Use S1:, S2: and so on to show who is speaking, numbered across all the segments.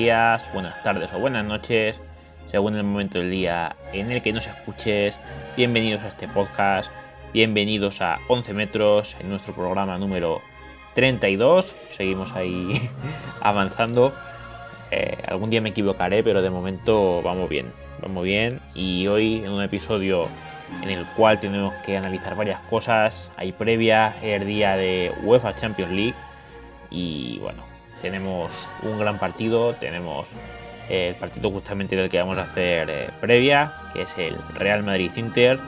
S1: Buenas tardes o buenas noches, según el momento del día en el que nos escuches. Bienvenidos a este podcast, bienvenidos a 11 metros en nuestro programa número 32. Seguimos ahí avanzando. Eh, algún día me equivocaré, pero de momento vamos bien, vamos bien. Y hoy en un episodio en el cual tenemos que analizar varias cosas. Hay previa, el día de UEFA Champions League y bueno, tenemos un gran partido, tenemos el partido justamente del que vamos a hacer eh, previa, que es el Real Madrid-Inter,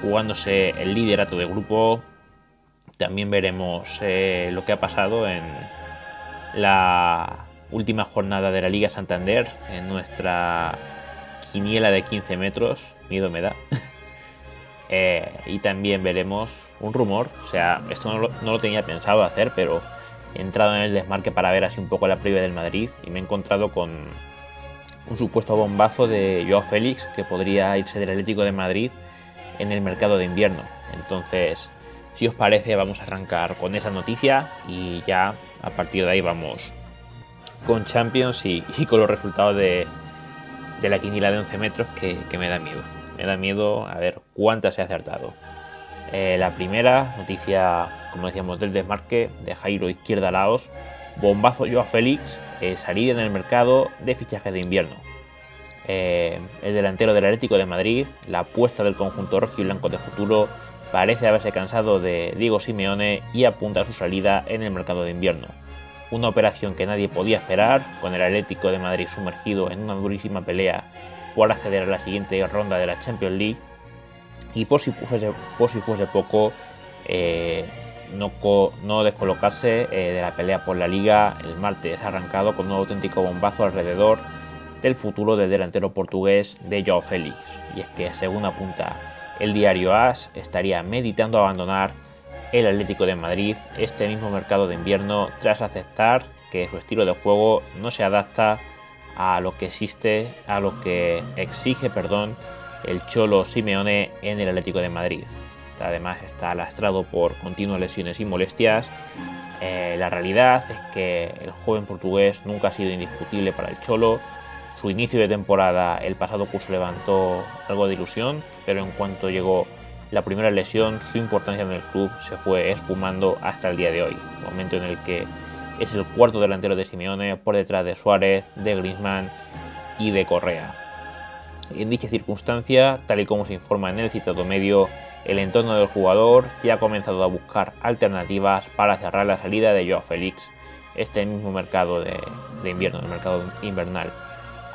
S1: jugándose el liderato de grupo. También veremos eh, lo que ha pasado en la última jornada de la Liga Santander, en nuestra quiniela de 15 metros, miedo me da. Eh, y también veremos un rumor, o sea, esto no lo, no lo, tenía pensado hacer, pero he entrado en el desmarque para ver así un poco la previa del Madrid y me he encontrado con un supuesto bombazo de Joao Félix que podría irse del Atlético de Madrid en el mercado de invierno. Entonces, si os parece, vamos a arrancar con esa noticia y ya a partir de ahí vamos con Champions y, con los resultados de, la quiniela de 11 metros que, que me da miedo me da miedo a ver cuántas he acertado. Eh, la primera noticia, como decíamos, del desmarque de Jairo Izquierda Laos, bombazo yo a Félix, eh, salida en el mercado de fichaje de invierno. Eh, el delantero del Atlético de Madrid, la apuesta del conjunto rojo y blanco de futuro, parece haberse cansado de Diego Simeone y apunta a su salida en el mercado de invierno. Una operación que nadie podía esperar, con el Atlético de Madrid sumergido en una durísima pelea por acceder a la siguiente ronda de la Champions League. Y por si fuese, por si fuese poco, eh, no, no, descolocarse eh, de la pelea por la liga. El martes arrancado con un auténtico bombazo alrededor del futuro del delantero portugués de Joao Félix. Y es que, según apunta el diario AS, estaría meditando abandonar el Atlético de Madrid este mismo mercado de invierno tras aceptar que su estilo de juego no se adapta a lo que existe, a lo que exige, perdón, el Cholo Simeone en el Atlético de Madrid. Además está lastrado por continuas lesiones y molestias. Eh, la realidad es que el joven portugués nunca ha sido indiscutible para el Cholo. Su inicio de temporada el pasado curso levantó algo de ilusión, pero en cuanto llegó la primera lesión, su importancia en el club se fue esfumando hasta el día de hoy, momento en el que es el cuarto delantero de Simeone por detrás de Suárez, de Griezmann y de Correa. En dicha circunstancia, tal y como se informa en el citado medio, el entorno del jugador ya ha comenzado a buscar alternativas para cerrar la salida de Joao Félix, este mismo mercado de, invierno, el mercado invernal.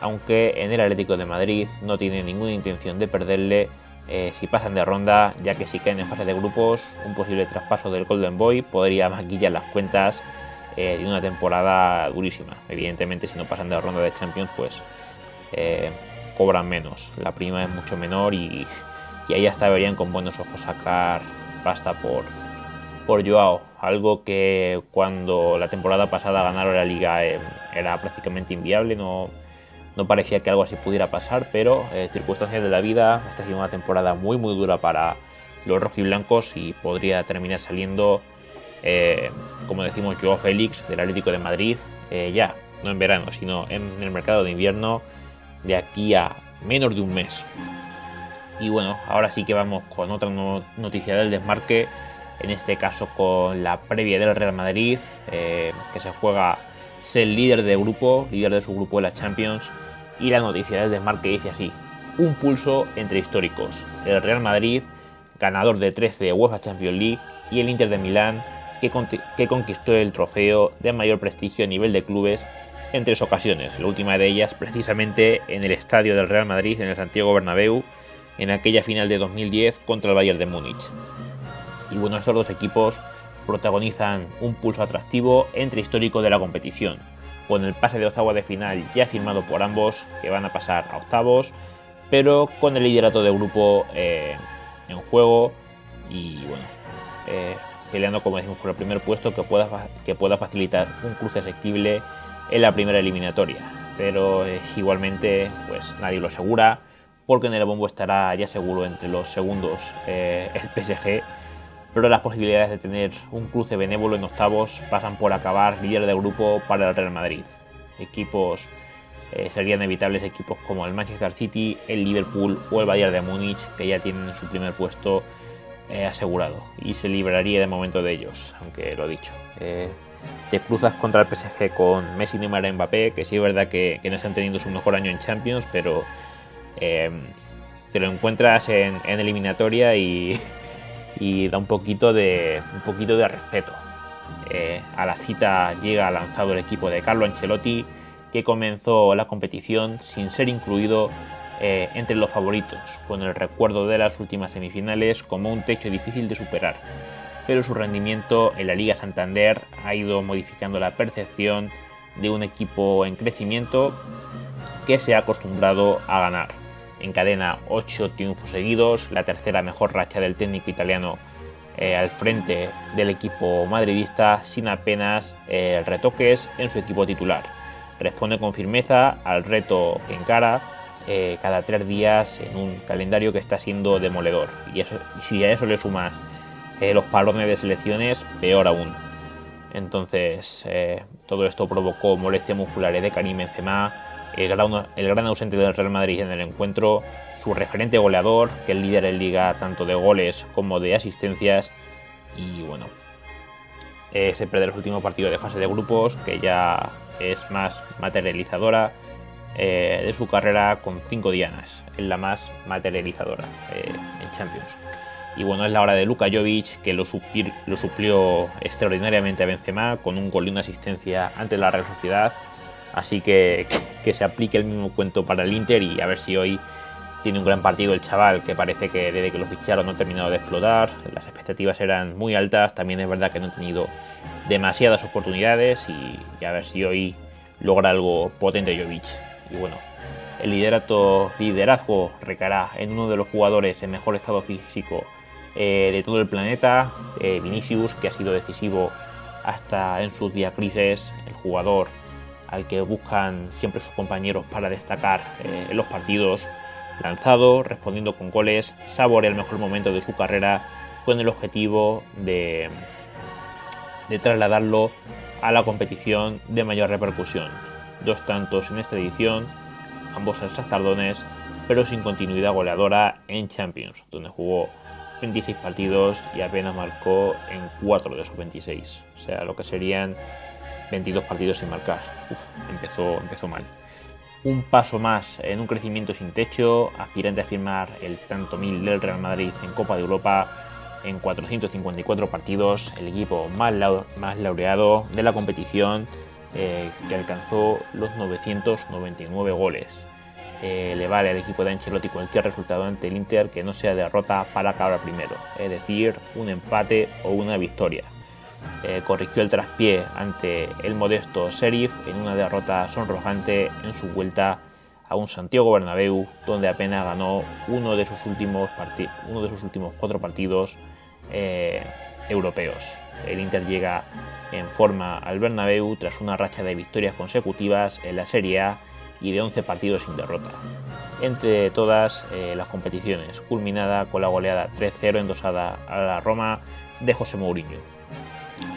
S1: Aunque en el Atlético de Madrid no tiene ninguna intención de perderle eh, si pasan de ronda, ya que si caen en fase de grupos, un posible traspaso del Golden Boy podría maquillar las cuentas eh, de una temporada durísima. Evidentemente, si no pasan de ronda de Champions, pues eh, cobran menos. La prima es mucho menor y, y, ahí hasta verían con buenos ojos sacar pasta por, por Joao. Algo que cuando la temporada pasada ganaron la liga eh, era prácticamente inviable. No, no parecía que algo así pudiera pasar, pero eh, circunstancias de la vida. Esta ha sido una temporada muy, muy dura para los rojiblancos y podría terminar saliendo eh, como decimos, Joao Félix del Atlético de Madrid, eh, ya, no en verano, sino en el mercado de invierno de aquí a menos de un mes. Y bueno, ahora sí que vamos con otra noticia del desmarque, en este caso con la previa del Real Madrid, eh, que se juega ser líder de grupo, líder de su grupo de la Champions, y la noticia del desmarque dice así, un pulso entre históricos, el Real Madrid, ganador de 13 UEFA Champions League, y el Inter de Milán, que, conquistó el trofeo de mayor prestigio a nivel de clubes en tres ocasiones, la última de ellas precisamente en el estadio del Real Madrid en el Santiago Bernabéu en aquella final de 2010 contra el Bayern de Múnich. Y bueno, estos dos equipos protagonizan un pulso atractivo entre histórico de la competición, con el pase de octavo de final ya firmado por ambos, que van a pasar a octavos, pero con el liderato de grupo eh, en juego y bueno, eh, peleando, como decimos, por el primer puesto que pueda, que pueda facilitar un cruce asequible en la primera eliminatoria. Pero eh, igualmente, pues nadie lo asegura, porque en el bombo estará ya seguro entre los segundos eh, el PSG, pero las posibilidades de tener un cruce benévolo en octavos pasan por acabar líder de grupo para el Real Madrid. Equipos eh, serían evitables equipos como el Manchester City, el Liverpool o el Bayern de Múnich, que ya tienen su primer puesto eh, asegurado y se libraría de momento de ellos, aunque lo dicho. Eh, te cruzas contra el PSG con Messi, Neymar y Mbappé, que sí es verdad que, no están teniendo su mejor año en Champions, pero te lo encuentras en, eliminatoria y, da un poquito de, un poquito de respeto. a la cita llega lanzado el equipo de Carlo Ancelotti, que comenzó la competición sin ser incluido eh, entre los favoritos, con el recuerdo de las últimas semifinales como un techo difícil de superar. Pero su rendimiento en la Liga Santander ha ido modificando la percepción de un equipo en crecimiento que se ha acostumbrado a ganar. Encadena 8 triunfos seguidos, la tercera mejor racha del técnico italiano eh, al frente del equipo madridista sin apenas eh, retoques en su equipo titular responde con firmeza al reto que encara eh, cada tres días en un calendario que está siendo demoledor. Y, eso, si a eso le sumas los parones de selecciones, peor aún. Entonces, todo esto provocó molestias musculares de Karim Benzema, el gran, ausente del Real Madrid en el encuentro, su referente goleador, que es líder en liga tanto de goles como de asistencias, y bueno, se perdió el último partido de fase de grupos, que ya es más materializadora eh, de su carrera con cinco dianas, es la más materializadora eh, en Champions. Y bueno, es la hora de Luka Jovic, que lo, lo, suplió extraordinariamente a Benzema con un gol y una asistencia ante la Real Sociedad. Así que que se aplique el mismo cuento para el Inter y a ver si hoy tiene un gran partido el chaval, que parece que desde que lo ficharon no ha terminado de explotar. Las expectativas eran muy altas, también es verdad que no ha tenido demasiadas oportunidades y, a ver si hoy logra algo potente Jovic. Y bueno, el liderato, liderazgo recará en uno de los jugadores en mejor estado físico eh, de todo el planeta, eh, Vinicius, que ha sido decisivo hasta en sus diacrisis, el jugador al que buscan siempre sus compañeros para destacar eh, en los partidos, lanzado, respondiendo con goles, saborea el mejor momento de su carrera con el objetivo de trasladarlo a la competición de mayor repercusión. Dos tantos en esta edición, ambos en tardones, pero sin continuidad goleadora en Champions, donde jugó 26 partidos y apenas marcó en 4 de esos 26. O sea, lo que serían 22 partidos sin marcar. empezó, empezó mal. Un paso más en un crecimiento sin techo, aspirante a firmar el tanto mil del Real Madrid en Copa de Europa en 454 partidos, el equipo más, laureado de la competición, eh, que alcanzó los 999 goles. Eh, le vale al equipo de Ancelotti cualquier resultado ante el Inter que no sea derrota para acabar primero, es decir, un empate o una victoria. Eh, corrigió el traspié ante el modesto Sheriff en una derrota sonrojante en su vuelta a un Santiago Bernabéu, donde apenas ganó uno de sus últimos, uno de sus últimos cuatro partidos eh, europeos. El Inter llega en forma al Bernabéu tras una racha de victorias consecutivas en la Serie A y de 11 partidos sin derrota. Entre todas eh, las competiciones, culminada con la goleada 3-0 endosada a la Roma de José Mourinho.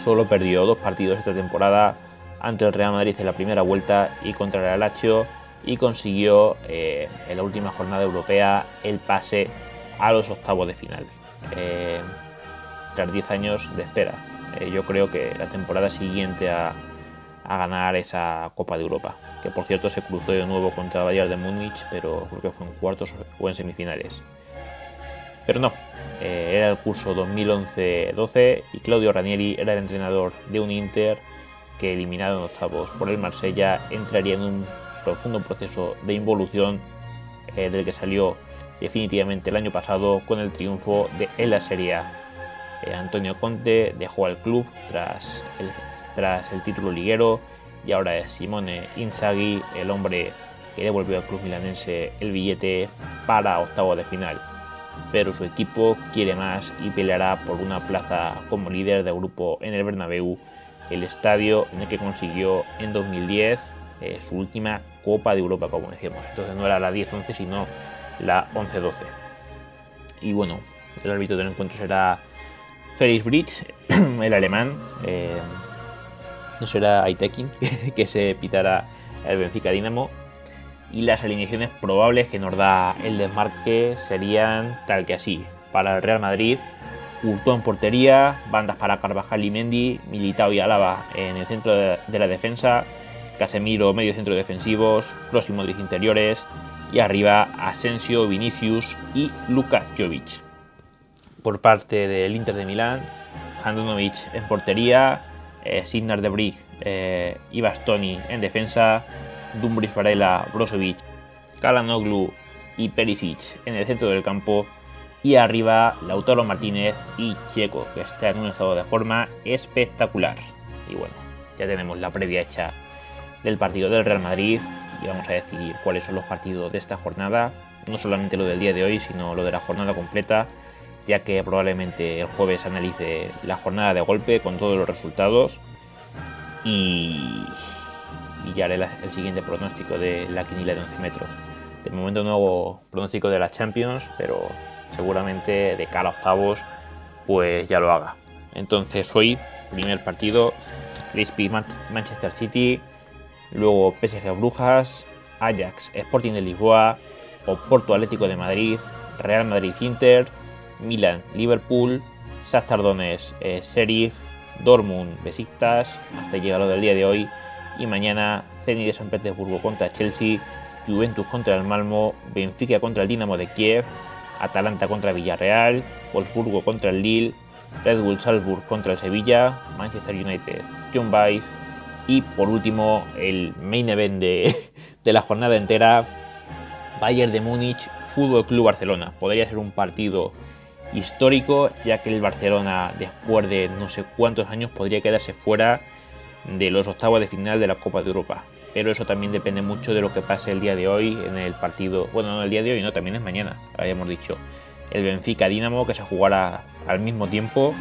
S1: Solo perdió dos partidos esta temporada ante el Real Madrid en la primera vuelta y contra el Lazio y consiguió eh, en la última jornada europea el pase a los octavos de final tras 10 años de espera. Eh, yo creo que la temporada siguiente a, ganar esa Copa de Europa, que por cierto se cruzó de nuevo contra Bayern de Múnich, pero creo que fue en cuartos o en semifinales. Pero no, eh, era el curso 2011-12 y Claudio Ranieri era el entrenador de un Inter que eliminado en octavos por el Marsella entraría en un profundo proceso de involución eh, del que salió definitivamente el año pasado con el triunfo de, en la Serie A eh, Antonio Conte dejó al club tras el, tras el título liguero y ahora es Simone Inzaghi el hombre que devolvió al club milanense el billete para octavo de final. Pero su equipo quiere más y peleará por una plaza como líder de grupo en el Bernabéu, el estadio en el que consiguió en 2010 eh, su última Copa de Europa, como decíamos. Entonces no era la 10-11, sino la 11-12. Y bueno, el árbitro del encuentro será Felix Bridge, el alemán, eh, no será Aitekin que se pitara el Benfica Dinamo. Y las alineaciones probables que nos da el desmarque serían tal que así. Para el Real Madrid, Hurtó en portería, bandas para Carvajal y Mendy, Militao y Álava en el centro de, la defensa, Casemiro medio centro defensivos, Kroos y Modric interiores y arriba Asensio, Vinicius y Luka Jovic. Por parte del Inter de Milán, Handanovic en portería, eh, Signar de Brig eh, y Bastoni en defensa, Dumbriz Varela, Brozovic, Kalanoglu y Perisic en el centro del campo. Y arriba Lautaro Martínez y Checo, que está en un estado de forma espectacular. Y bueno, ya tenemos la previa hecha del partido del Real Madrid. Y vamos a decidir cuáles son los partidos de esta jornada, no solamente lo del día de hoy, sino lo de la jornada completa, ya que probablemente el jueves analice la jornada de golpe con todos los resultados. Y, ya haré el siguiente pronóstico de la quinila de 11 metros. De momento no hago pronóstico de la Champions, pero seguramente de cara a octavos pues ya lo haga. Entonces hoy, primer partido, Crispy Manchester City, luego PSG Brujas, Ajax Sporting de Lisboa, Oporto Atlético de Madrid, Real Madrid Inter, Milan Liverpool, Shakhtar Donetsk eh, Serif, Dortmund Besiktas, hasta llegar lo del día de hoy, y mañana Zenit de San Petersburgo contra Chelsea, Juventus contra el Malmo, Benfica contra el Dinamo de Kiev, Atalanta contra Villarreal, Wolfsburgo contra el Lille, Red Bull Salzburg contra el Sevilla, Manchester United, John Vice y por último el main event de, de la jornada entera, Bayern de Múnich, Fútbol Club Barcelona. Podría ser un partido histórico, ya que el Barcelona, después de no sé cuántos años, podría quedarse fuera de los octavos de final de la Copa de Europa pero eso también depende mucho de lo que pase el día de hoy en el partido. Bueno, no el día de hoy, no, también es mañana, habíamos dicho. El Benfica Dinamo que se jugará al mismo tiempo.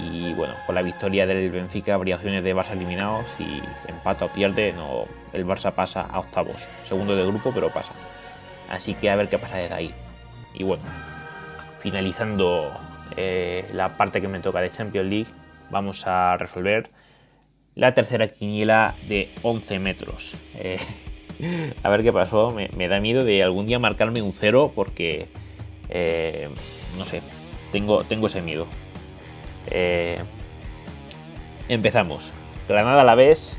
S1: Y bueno, con la victoria del Benfica habría opciones de Barça eliminados. Si empata o pierde, no, el Barça pasa a octavos. Segundo de grupo, pero pasa. Así que a ver qué pasa desde ahí. Y bueno, finalizando eh, la parte que me toca de Champions League, vamos a resolver la tercera quiniela de 11 metros. Eh, a ver qué pasó. Me, da miedo de algún día marcarme un cero porque, eh, no sé, tengo, tengo ese miedo. Eh, empezamos. Granada a la vez.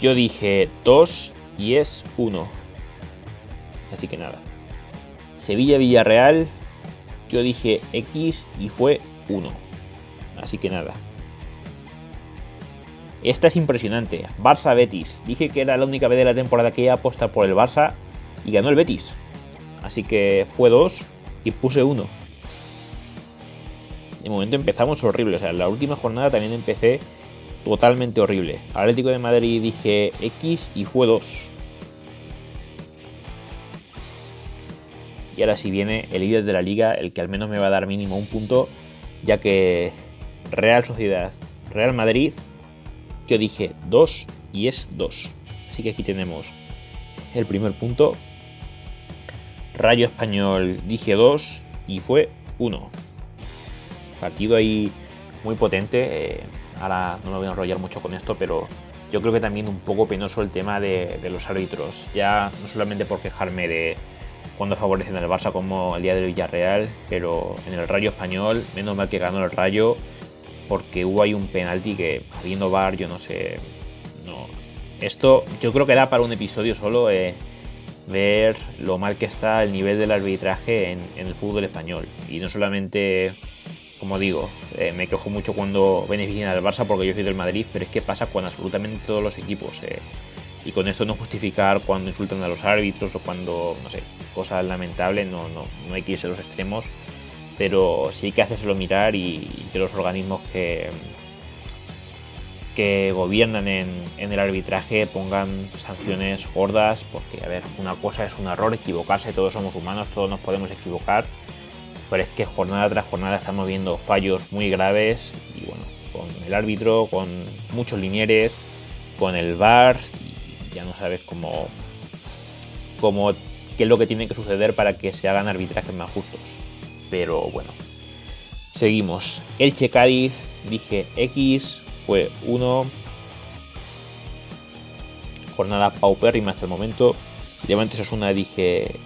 S1: Yo dije 2 y es 1. Así que nada. Sevilla-Villarreal. Yo dije X y fue 1. Así que nada. Esta es impresionante. Barça Betis. Dije que era la única vez de la temporada que iba a por el Barça y ganó el Betis. Así que fue 2 y puse 1. De momento empezamos horrible. O sea, la última jornada también empecé totalmente horrible. Atlético de Madrid dije X y fue 2. Y ahora sí viene el líder de la liga, el que al menos me va a dar mínimo un punto, ya que Real Sociedad, Real Madrid yo dije 2 y es 2. Así que aquí tenemos el primer punto. Rayo Español dije 2 y fue 1. Partido ahí muy potente. Eh, ahora no me voy a enrollar mucho con esto, pero yo creo que también un poco penoso el tema de, los árbitros. Ya no solamente por quejarme de cuando favorecen al Barça como el día del Villarreal, pero en el Rayo Español, menos mal que ganó el Rayo porque hubo ahí un penalti que, habiendo bar, yo no sé. No. Esto yo creo que da para un episodio solo eh, ver lo mal que está el nivel del arbitraje en, el fútbol español. Y no solamente, como digo, eh, me quejo mucho cuando benefician al Barça porque yo soy del Madrid, pero es que pasa con absolutamente todos los equipos. Eh. y con esto no justificar cuando insultan a los árbitros o cuando, no sé, cosas lamentables, no, no, no hay que irse a los extremos pero sí que hacérselo mirar y, que los organismos que, que gobiernan en, el arbitraje pongan sanciones gordas, porque, a ver, una cosa es un error, equivocarse, todos somos humanos, todos nos podemos equivocar, pero es que jornada tras jornada estamos viendo fallos muy graves y bueno, con el árbitro, con muchos linieres, con el VAR, y ya no sabes cómo, cómo qué es lo que tiene que suceder para que se hagan arbitrajes más justos pero bueno. Seguimos. Elche Cádiz, dije X, fue 1. Jornada paupérrima hasta el momento. Levante una dije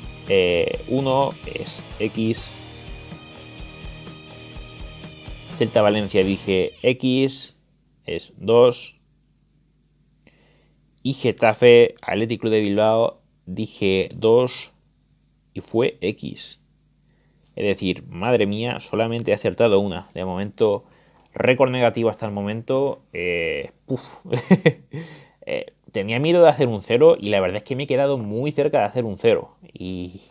S1: 1, eh, es X. Celta Valencia dije X, es 2. Y Getafe Atlético de Bilbao dije 2 y fue X. Es decir, madre mía, solamente he acertado una. De momento, récord negativo hasta el momento. Eh, eh, tenía miedo de hacer un 0 y la verdad es que me he quedado muy cerca de hacer un 0. Y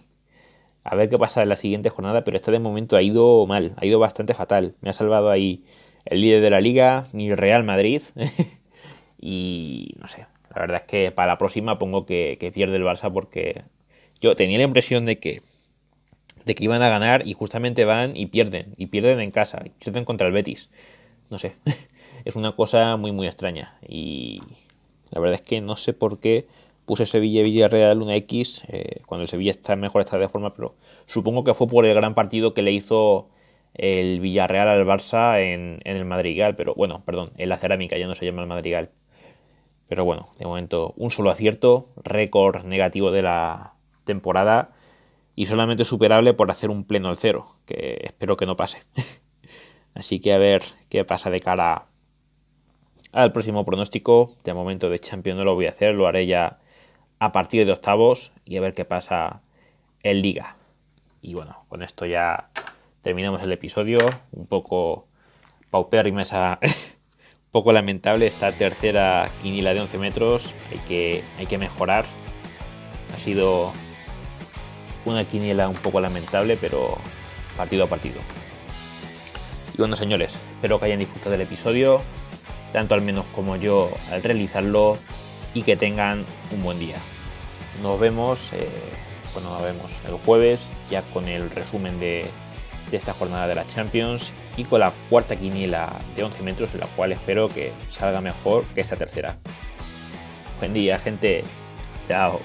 S1: a ver qué pasa en la siguiente jornada, pero esta de momento ha ido mal, ha ido bastante fatal. Me ha salvado ahí el líder de la liga, mi Real Madrid. y no sé, la verdad es que para la próxima pongo que, que pierde el Barça porque yo tenía la impresión de que de que iban a ganar y justamente van y pierden, y pierden en casa, y pierden contra el Betis. No sé, es una cosa muy muy extraña y la verdad es que no sé por qué puse Sevilla Villarreal una X eh, cuando el Sevilla está mejor está de forma, pero supongo que fue por el gran partido que le hizo el Villarreal al Barça en, en el Madrigal, pero bueno, perdón, en la cerámica ya no se llama el Madrigal. Pero bueno, de momento un solo acierto, récord negativo de la temporada y solamente superable por hacer un pleno al cero, que espero que no pase. Así que a ver qué pasa de cara al próximo pronóstico. De momento de Champions no lo voy a hacer, lo haré ya a partir de octavos y a ver qué pasa en liga. Y bueno, con esto ya terminamos el episodio. Un poco paupérrima esa... un poco lamentable esta tercera quinila de 11 metros. Hay que, hay que mejorar. Ha sido una quiniela un poco lamentable, pero partido a partido. Y bueno, señores, espero que hayan disfrutado del episodio, tanto al menos como yo al realizarlo, y que tengan un buen día. Nos vemos, eh, nos vemos el jueves, ya con el resumen de, de esta jornada de la Champions y con la cuarta quiniela de 11 metros, en la cual espero que salga mejor que esta tercera. Buen día, gente. Chao.